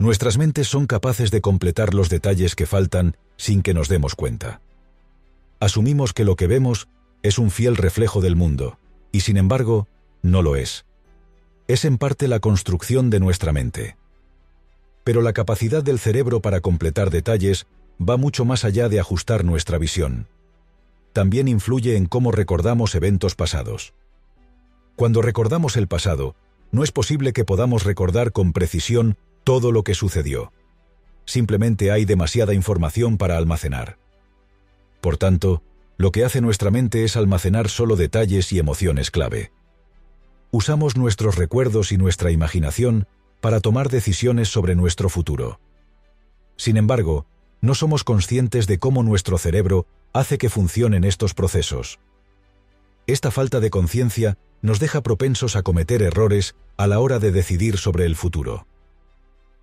Nuestras mentes son capaces de completar los detalles que faltan sin que nos demos cuenta. Asumimos que lo que vemos es un fiel reflejo del mundo, y sin embargo, no lo es. Es en parte la construcción de nuestra mente. Pero la capacidad del cerebro para completar detalles va mucho más allá de ajustar nuestra visión. También influye en cómo recordamos eventos pasados. Cuando recordamos el pasado, no es posible que podamos recordar con precisión todo lo que sucedió. Simplemente hay demasiada información para almacenar. Por tanto, lo que hace nuestra mente es almacenar solo detalles y emociones clave. Usamos nuestros recuerdos y nuestra imaginación para tomar decisiones sobre nuestro futuro. Sin embargo, no somos conscientes de cómo nuestro cerebro hace que funcionen estos procesos. Esta falta de conciencia nos deja propensos a cometer errores a la hora de decidir sobre el futuro.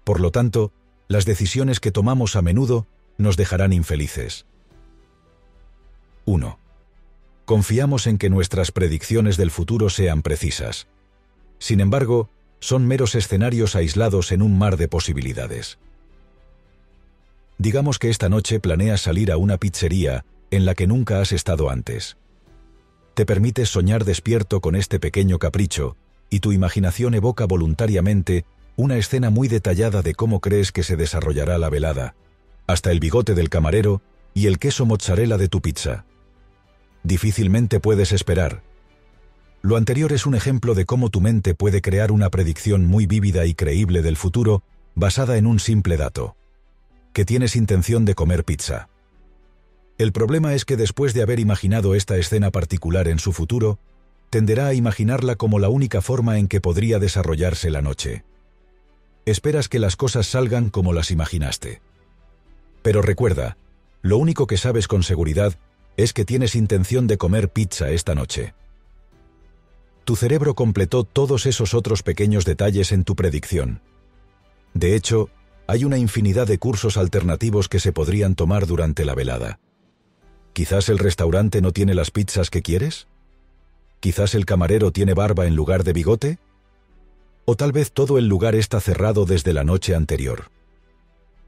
Por lo tanto, las decisiones que tomamos a menudo nos dejarán infelices. 1. Confiamos en que nuestras predicciones del futuro sean precisas. Sin embargo, son meros escenarios aislados en un mar de posibilidades. Digamos que esta noche planeas salir a una pizzería en la que nunca has estado antes. Te permites soñar despierto con este pequeño capricho, y tu imaginación evoca voluntariamente una escena muy detallada de cómo crees que se desarrollará la velada, hasta el bigote del camarero y el queso mozzarella de tu pizza difícilmente puedes esperar. Lo anterior es un ejemplo de cómo tu mente puede crear una predicción muy vívida y creíble del futuro basada en un simple dato. Que tienes intención de comer pizza. El problema es que después de haber imaginado esta escena particular en su futuro, tenderá a imaginarla como la única forma en que podría desarrollarse la noche. Esperas que las cosas salgan como las imaginaste. Pero recuerda, lo único que sabes con seguridad es que tienes intención de comer pizza esta noche. Tu cerebro completó todos esos otros pequeños detalles en tu predicción. De hecho, hay una infinidad de cursos alternativos que se podrían tomar durante la velada. Quizás el restaurante no tiene las pizzas que quieres? Quizás el camarero tiene barba en lugar de bigote? O tal vez todo el lugar está cerrado desde la noche anterior.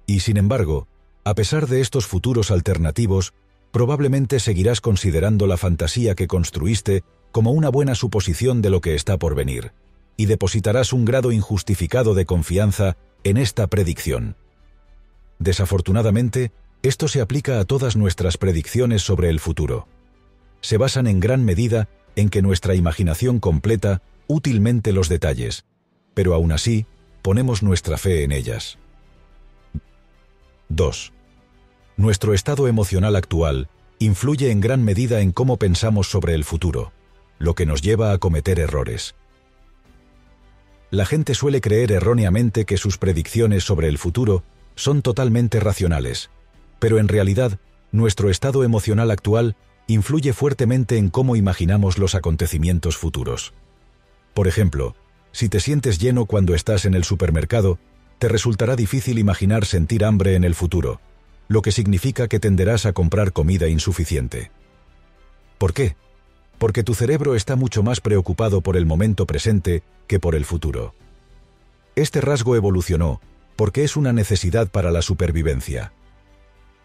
Y sin embargo, a pesar de estos futuros alternativos, probablemente seguirás considerando la fantasía que construiste como una buena suposición de lo que está por venir, y depositarás un grado injustificado de confianza en esta predicción. Desafortunadamente, esto se aplica a todas nuestras predicciones sobre el futuro. Se basan en gran medida en que nuestra imaginación completa útilmente los detalles, pero aún así ponemos nuestra fe en ellas. 2. Nuestro estado emocional actual influye en gran medida en cómo pensamos sobre el futuro, lo que nos lleva a cometer errores. La gente suele creer erróneamente que sus predicciones sobre el futuro son totalmente racionales, pero en realidad nuestro estado emocional actual influye fuertemente en cómo imaginamos los acontecimientos futuros. Por ejemplo, si te sientes lleno cuando estás en el supermercado, te resultará difícil imaginar sentir hambre en el futuro, lo que significa que tenderás a comprar comida insuficiente. ¿Por qué? Porque tu cerebro está mucho más preocupado por el momento presente que por el futuro. Este rasgo evolucionó porque es una necesidad para la supervivencia.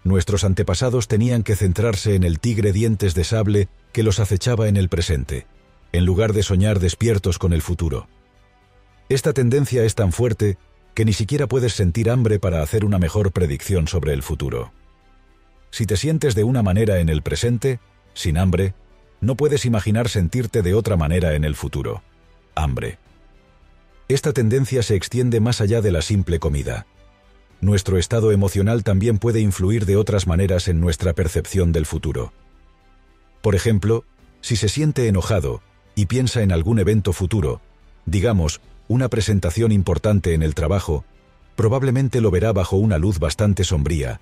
Nuestros antepasados tenían que centrarse en el tigre dientes de sable que los acechaba en el presente, en lugar de soñar despiertos con el futuro. Esta tendencia es tan fuerte que ni siquiera puedes sentir hambre para hacer una mejor predicción sobre el futuro. Si te sientes de una manera en el presente, sin hambre, no puedes imaginar sentirte de otra manera en el futuro. Hambre. Esta tendencia se extiende más allá de la simple comida. Nuestro estado emocional también puede influir de otras maneras en nuestra percepción del futuro. Por ejemplo, si se siente enojado y piensa en algún evento futuro, digamos, una presentación importante en el trabajo, probablemente lo verá bajo una luz bastante sombría,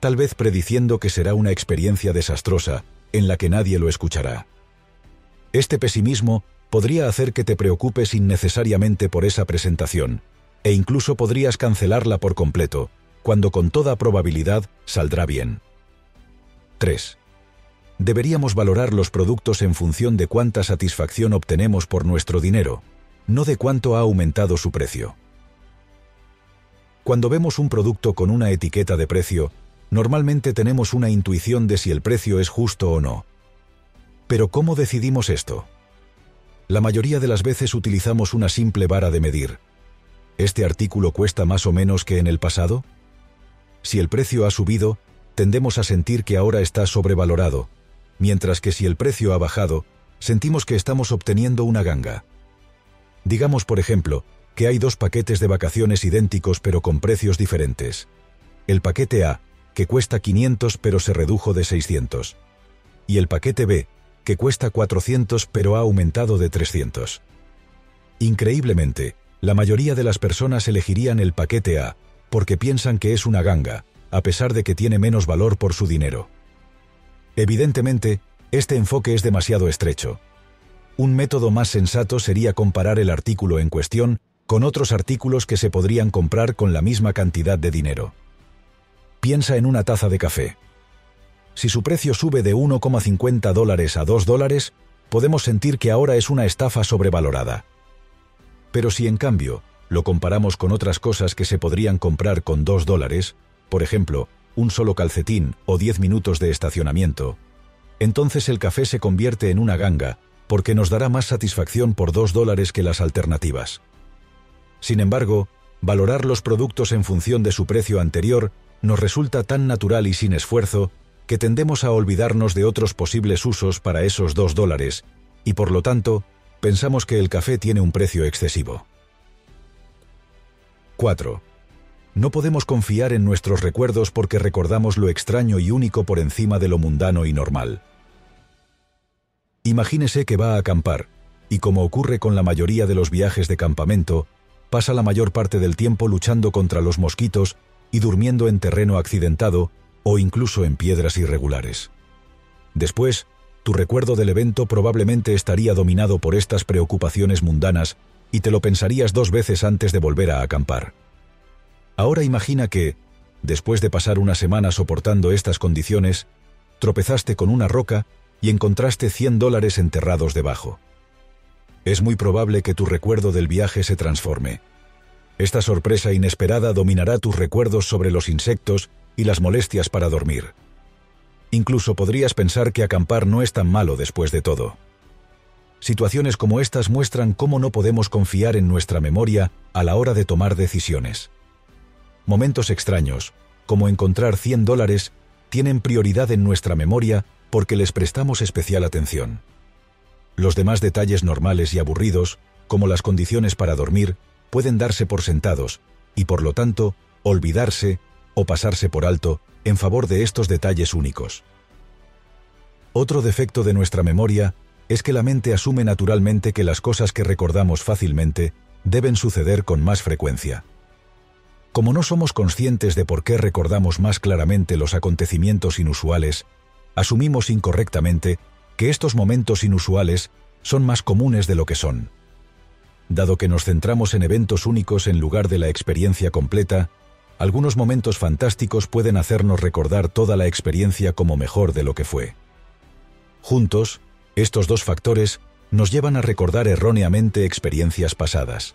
tal vez prediciendo que será una experiencia desastrosa en la que nadie lo escuchará. Este pesimismo podría hacer que te preocupes innecesariamente por esa presentación, e incluso podrías cancelarla por completo, cuando con toda probabilidad saldrá bien. 3. Deberíamos valorar los productos en función de cuánta satisfacción obtenemos por nuestro dinero, no de cuánto ha aumentado su precio. Cuando vemos un producto con una etiqueta de precio, normalmente tenemos una intuición de si el precio es justo o no. Pero ¿cómo decidimos esto? La mayoría de las veces utilizamos una simple vara de medir. ¿Este artículo cuesta más o menos que en el pasado? Si el precio ha subido, tendemos a sentir que ahora está sobrevalorado, mientras que si el precio ha bajado, sentimos que estamos obteniendo una ganga. Digamos, por ejemplo, que hay dos paquetes de vacaciones idénticos pero con precios diferentes. El paquete A, que cuesta 500 pero se redujo de 600. Y el paquete B, que cuesta 400 pero ha aumentado de 300. Increíblemente, la mayoría de las personas elegirían el paquete A, porque piensan que es una ganga, a pesar de que tiene menos valor por su dinero. Evidentemente, este enfoque es demasiado estrecho. Un método más sensato sería comparar el artículo en cuestión con otros artículos que se podrían comprar con la misma cantidad de dinero. Piensa en una taza de café. Si su precio sube de 1,50 dólares a 2 dólares, podemos sentir que ahora es una estafa sobrevalorada. Pero si en cambio lo comparamos con otras cosas que se podrían comprar con 2 dólares, por ejemplo, un solo calcetín o 10 minutos de estacionamiento, entonces el café se convierte en una ganga, porque nos dará más satisfacción por 2 dólares que las alternativas. Sin embargo, valorar los productos en función de su precio anterior nos resulta tan natural y sin esfuerzo que tendemos a olvidarnos de otros posibles usos para esos dos dólares, y por lo tanto, pensamos que el café tiene un precio excesivo. 4. No podemos confiar en nuestros recuerdos porque recordamos lo extraño y único por encima de lo mundano y normal. Imagínese que va a acampar, y como ocurre con la mayoría de los viajes de campamento, pasa la mayor parte del tiempo luchando contra los mosquitos y durmiendo en terreno accidentado o incluso en piedras irregulares. Después, tu recuerdo del evento probablemente estaría dominado por estas preocupaciones mundanas y te lo pensarías dos veces antes de volver a acampar. Ahora imagina que, después de pasar una semana soportando estas condiciones, tropezaste con una roca y encontraste 100 dólares enterrados debajo es muy probable que tu recuerdo del viaje se transforme. Esta sorpresa inesperada dominará tus recuerdos sobre los insectos y las molestias para dormir. Incluso podrías pensar que acampar no es tan malo después de todo. Situaciones como estas muestran cómo no podemos confiar en nuestra memoria a la hora de tomar decisiones. Momentos extraños, como encontrar 100 dólares, tienen prioridad en nuestra memoria porque les prestamos especial atención. Los demás detalles normales y aburridos, como las condiciones para dormir, pueden darse por sentados, y por lo tanto, olvidarse o pasarse por alto en favor de estos detalles únicos. Otro defecto de nuestra memoria es que la mente asume naturalmente que las cosas que recordamos fácilmente deben suceder con más frecuencia. Como no somos conscientes de por qué recordamos más claramente los acontecimientos inusuales, asumimos incorrectamente que estos momentos inusuales son más comunes de lo que son. Dado que nos centramos en eventos únicos en lugar de la experiencia completa, algunos momentos fantásticos pueden hacernos recordar toda la experiencia como mejor de lo que fue. Juntos, estos dos factores nos llevan a recordar erróneamente experiencias pasadas.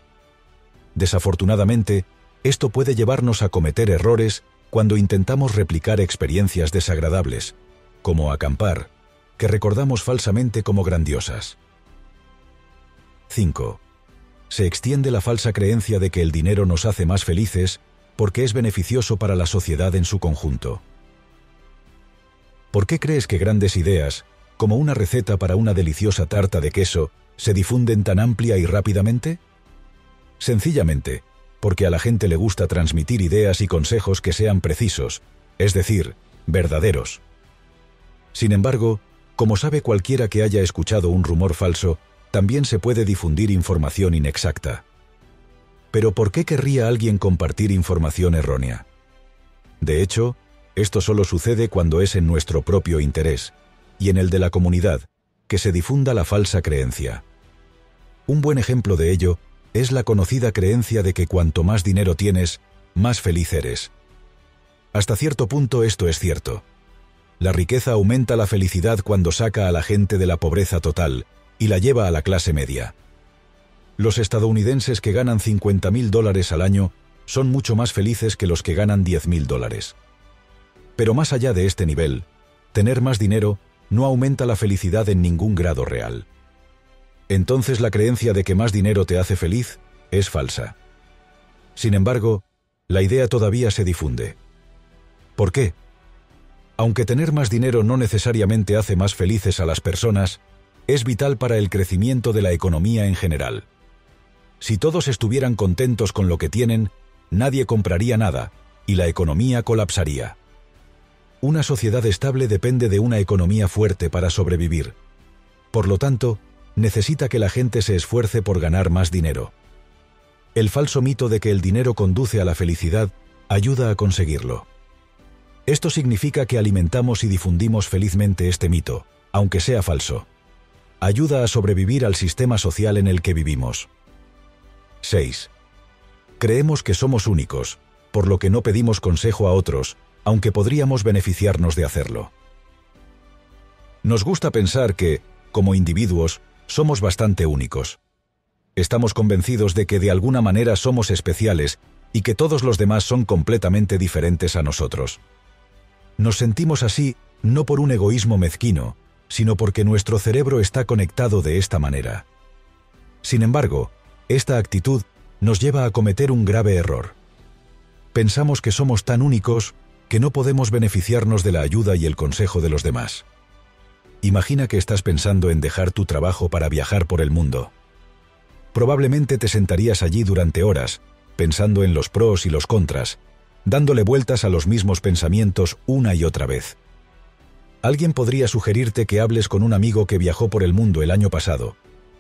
Desafortunadamente, esto puede llevarnos a cometer errores cuando intentamos replicar experiencias desagradables, como acampar, que recordamos falsamente como grandiosas. 5. Se extiende la falsa creencia de que el dinero nos hace más felices porque es beneficioso para la sociedad en su conjunto. ¿Por qué crees que grandes ideas, como una receta para una deliciosa tarta de queso, se difunden tan amplia y rápidamente? Sencillamente, porque a la gente le gusta transmitir ideas y consejos que sean precisos, es decir, verdaderos. Sin embargo, como sabe cualquiera que haya escuchado un rumor falso, también se puede difundir información inexacta. Pero ¿por qué querría alguien compartir información errónea? De hecho, esto solo sucede cuando es en nuestro propio interés, y en el de la comunidad, que se difunda la falsa creencia. Un buen ejemplo de ello es la conocida creencia de que cuanto más dinero tienes, más feliz eres. Hasta cierto punto esto es cierto. La riqueza aumenta la felicidad cuando saca a la gente de la pobreza total y la lleva a la clase media. Los estadounidenses que ganan 50 mil dólares al año son mucho más felices que los que ganan 10.000 dólares. Pero más allá de este nivel, tener más dinero no aumenta la felicidad en ningún grado real. Entonces la creencia de que más dinero te hace feliz es falsa. Sin embargo, la idea todavía se difunde. ¿Por qué? Aunque tener más dinero no necesariamente hace más felices a las personas, es vital para el crecimiento de la economía en general. Si todos estuvieran contentos con lo que tienen, nadie compraría nada, y la economía colapsaría. Una sociedad estable depende de una economía fuerte para sobrevivir. Por lo tanto, necesita que la gente se esfuerce por ganar más dinero. El falso mito de que el dinero conduce a la felicidad ayuda a conseguirlo. Esto significa que alimentamos y difundimos felizmente este mito, aunque sea falso. Ayuda a sobrevivir al sistema social en el que vivimos. 6. Creemos que somos únicos, por lo que no pedimos consejo a otros, aunque podríamos beneficiarnos de hacerlo. Nos gusta pensar que, como individuos, somos bastante únicos. Estamos convencidos de que de alguna manera somos especiales y que todos los demás son completamente diferentes a nosotros. Nos sentimos así no por un egoísmo mezquino, sino porque nuestro cerebro está conectado de esta manera. Sin embargo, esta actitud nos lleva a cometer un grave error. Pensamos que somos tan únicos que no podemos beneficiarnos de la ayuda y el consejo de los demás. Imagina que estás pensando en dejar tu trabajo para viajar por el mundo. Probablemente te sentarías allí durante horas, pensando en los pros y los contras, dándole vueltas a los mismos pensamientos una y otra vez. Alguien podría sugerirte que hables con un amigo que viajó por el mundo el año pasado,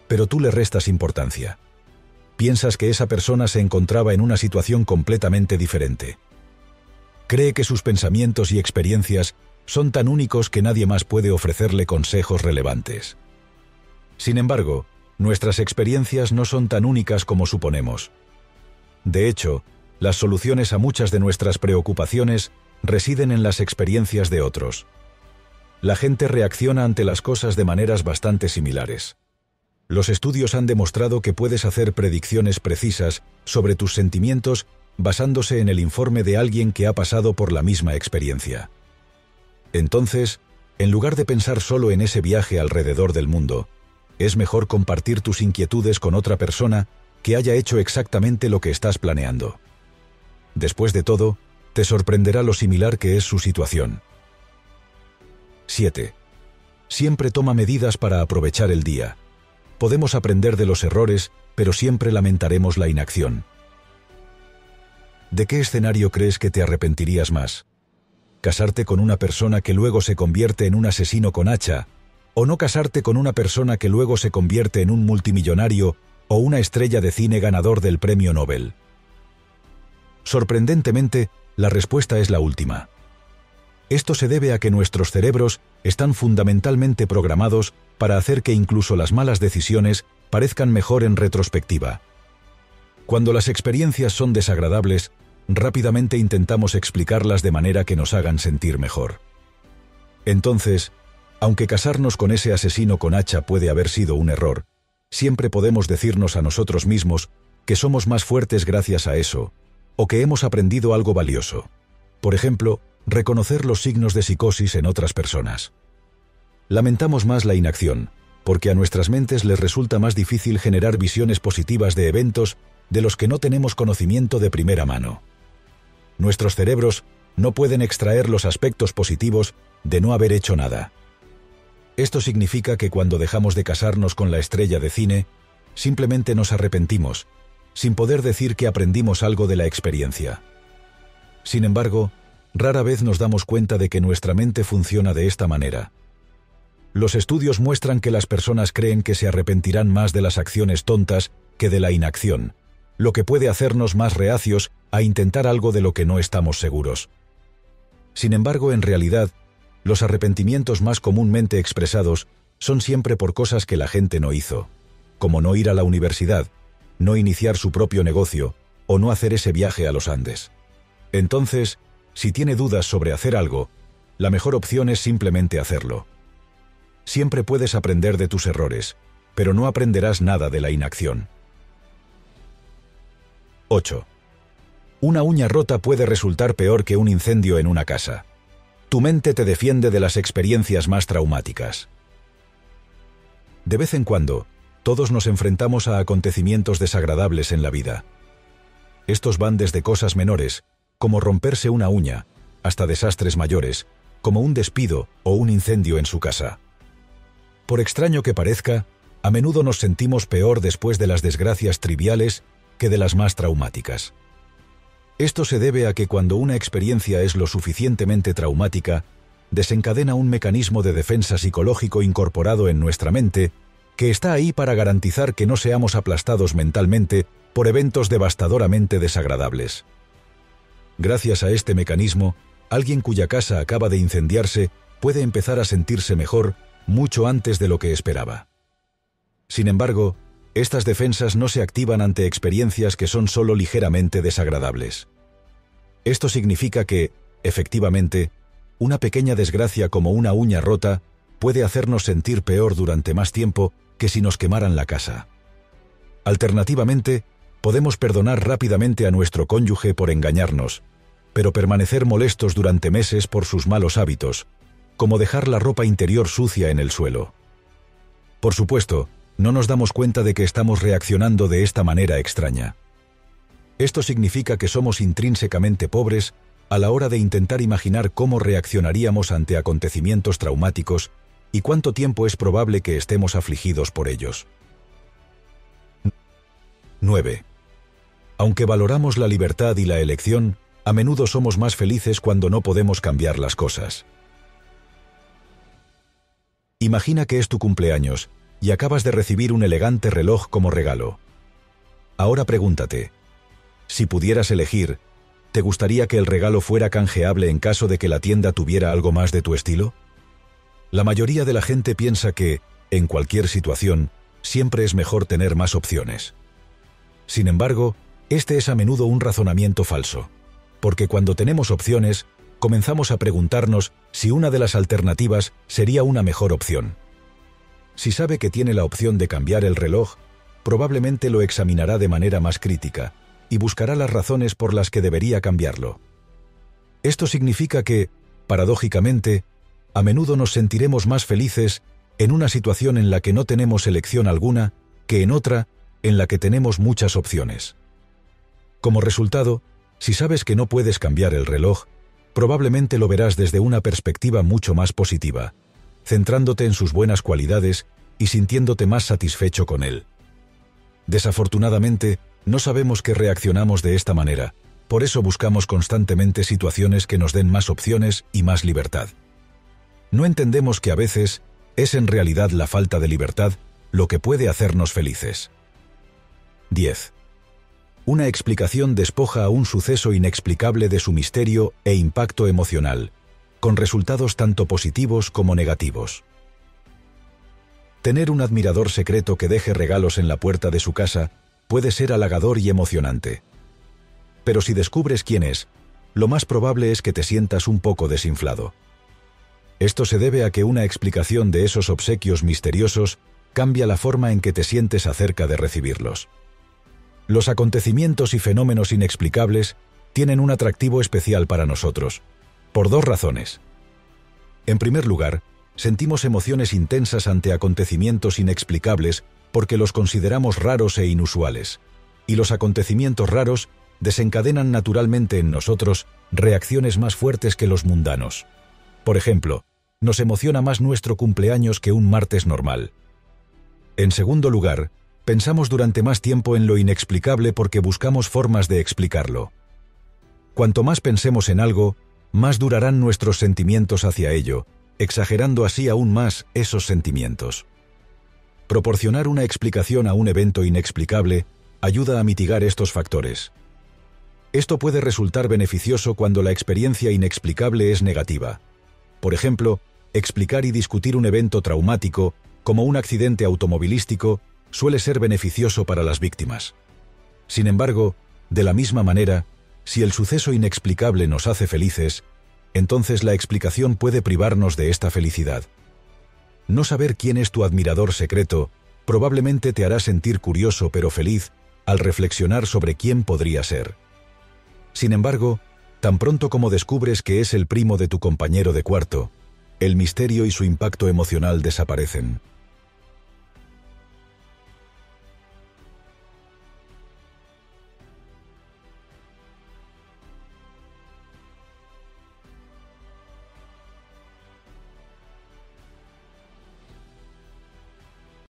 pero tú le restas importancia. Piensas que esa persona se encontraba en una situación completamente diferente. Cree que sus pensamientos y experiencias son tan únicos que nadie más puede ofrecerle consejos relevantes. Sin embargo, nuestras experiencias no son tan únicas como suponemos. De hecho, las soluciones a muchas de nuestras preocupaciones residen en las experiencias de otros. La gente reacciona ante las cosas de maneras bastante similares. Los estudios han demostrado que puedes hacer predicciones precisas sobre tus sentimientos basándose en el informe de alguien que ha pasado por la misma experiencia. Entonces, en lugar de pensar solo en ese viaje alrededor del mundo, es mejor compartir tus inquietudes con otra persona que haya hecho exactamente lo que estás planeando. Después de todo, te sorprenderá lo similar que es su situación. 7. Siempre toma medidas para aprovechar el día. Podemos aprender de los errores, pero siempre lamentaremos la inacción. ¿De qué escenario crees que te arrepentirías más? ¿Casarte con una persona que luego se convierte en un asesino con hacha? ¿O no casarte con una persona que luego se convierte en un multimillonario o una estrella de cine ganador del premio Nobel? Sorprendentemente, la respuesta es la última. Esto se debe a que nuestros cerebros están fundamentalmente programados para hacer que incluso las malas decisiones parezcan mejor en retrospectiva. Cuando las experiencias son desagradables, rápidamente intentamos explicarlas de manera que nos hagan sentir mejor. Entonces, aunque casarnos con ese asesino con hacha puede haber sido un error, siempre podemos decirnos a nosotros mismos que somos más fuertes gracias a eso, o que hemos aprendido algo valioso. Por ejemplo, reconocer los signos de psicosis en otras personas. Lamentamos más la inacción, porque a nuestras mentes les resulta más difícil generar visiones positivas de eventos de los que no tenemos conocimiento de primera mano. Nuestros cerebros no pueden extraer los aspectos positivos de no haber hecho nada. Esto significa que cuando dejamos de casarnos con la estrella de cine, simplemente nos arrepentimos, sin poder decir que aprendimos algo de la experiencia. Sin embargo, rara vez nos damos cuenta de que nuestra mente funciona de esta manera. Los estudios muestran que las personas creen que se arrepentirán más de las acciones tontas que de la inacción, lo que puede hacernos más reacios a intentar algo de lo que no estamos seguros. Sin embargo, en realidad, los arrepentimientos más comúnmente expresados son siempre por cosas que la gente no hizo, como no ir a la universidad, no iniciar su propio negocio o no hacer ese viaje a los Andes. Entonces, si tiene dudas sobre hacer algo, la mejor opción es simplemente hacerlo. Siempre puedes aprender de tus errores, pero no aprenderás nada de la inacción. 8. una uña rota puede resultar peor que un incendio en una casa. Tu mente te defiende de las experiencias más traumáticas. De vez en cuando, todos nos enfrentamos a acontecimientos desagradables en la vida. Estos van desde cosas menores, como romperse una uña, hasta desastres mayores, como un despido o un incendio en su casa. Por extraño que parezca, a menudo nos sentimos peor después de las desgracias triviales que de las más traumáticas. Esto se debe a que cuando una experiencia es lo suficientemente traumática, desencadena un mecanismo de defensa psicológico incorporado en nuestra mente que está ahí para garantizar que no seamos aplastados mentalmente por eventos devastadoramente desagradables. Gracias a este mecanismo, alguien cuya casa acaba de incendiarse puede empezar a sentirse mejor mucho antes de lo que esperaba. Sin embargo, estas defensas no se activan ante experiencias que son solo ligeramente desagradables. Esto significa que, efectivamente, una pequeña desgracia como una uña rota puede hacernos sentir peor durante más tiempo que si nos quemaran la casa. Alternativamente, podemos perdonar rápidamente a nuestro cónyuge por engañarnos, pero permanecer molestos durante meses por sus malos hábitos, como dejar la ropa interior sucia en el suelo. Por supuesto, no nos damos cuenta de que estamos reaccionando de esta manera extraña. Esto significa que somos intrínsecamente pobres a la hora de intentar imaginar cómo reaccionaríamos ante acontecimientos traumáticos y cuánto tiempo es probable que estemos afligidos por ellos. 9. Aunque valoramos la libertad y la elección, a menudo somos más felices cuando no podemos cambiar las cosas. Imagina que es tu cumpleaños y acabas de recibir un elegante reloj como regalo. Ahora pregúntate, si pudieras elegir, ¿te gustaría que el regalo fuera canjeable en caso de que la tienda tuviera algo más de tu estilo? La mayoría de la gente piensa que, en cualquier situación, siempre es mejor tener más opciones. Sin embargo, este es a menudo un razonamiento falso, porque cuando tenemos opciones, comenzamos a preguntarnos si una de las alternativas sería una mejor opción. Si sabe que tiene la opción de cambiar el reloj, probablemente lo examinará de manera más crítica y buscará las razones por las que debería cambiarlo. Esto significa que, paradójicamente, a menudo nos sentiremos más felices en una situación en la que no tenemos elección alguna que en otra en la que tenemos muchas opciones. Como resultado, si sabes que no puedes cambiar el reloj, probablemente lo verás desde una perspectiva mucho más positiva, centrándote en sus buenas cualidades y sintiéndote más satisfecho con él. Desafortunadamente, no sabemos que reaccionamos de esta manera, por eso buscamos constantemente situaciones que nos den más opciones y más libertad. No entendemos que a veces es en realidad la falta de libertad lo que puede hacernos felices. 10. Una explicación despoja a un suceso inexplicable de su misterio e impacto emocional, con resultados tanto positivos como negativos. Tener un admirador secreto que deje regalos en la puerta de su casa puede ser halagador y emocionante. Pero si descubres quién es, lo más probable es que te sientas un poco desinflado. Esto se debe a que una explicación de esos obsequios misteriosos cambia la forma en que te sientes acerca de recibirlos. Los acontecimientos y fenómenos inexplicables tienen un atractivo especial para nosotros, por dos razones. En primer lugar, sentimos emociones intensas ante acontecimientos inexplicables porque los consideramos raros e inusuales, y los acontecimientos raros desencadenan naturalmente en nosotros reacciones más fuertes que los mundanos. Por ejemplo, nos emociona más nuestro cumpleaños que un martes normal. En segundo lugar, pensamos durante más tiempo en lo inexplicable porque buscamos formas de explicarlo. Cuanto más pensemos en algo, más durarán nuestros sentimientos hacia ello, exagerando así aún más esos sentimientos. Proporcionar una explicación a un evento inexplicable ayuda a mitigar estos factores. Esto puede resultar beneficioso cuando la experiencia inexplicable es negativa. Por ejemplo, explicar y discutir un evento traumático, como un accidente automovilístico, suele ser beneficioso para las víctimas. Sin embargo, de la misma manera, si el suceso inexplicable nos hace felices, entonces la explicación puede privarnos de esta felicidad. No saber quién es tu admirador secreto probablemente te hará sentir curioso pero feliz al reflexionar sobre quién podría ser. Sin embargo, tan pronto como descubres que es el primo de tu compañero de cuarto, el misterio y su impacto emocional desaparecen.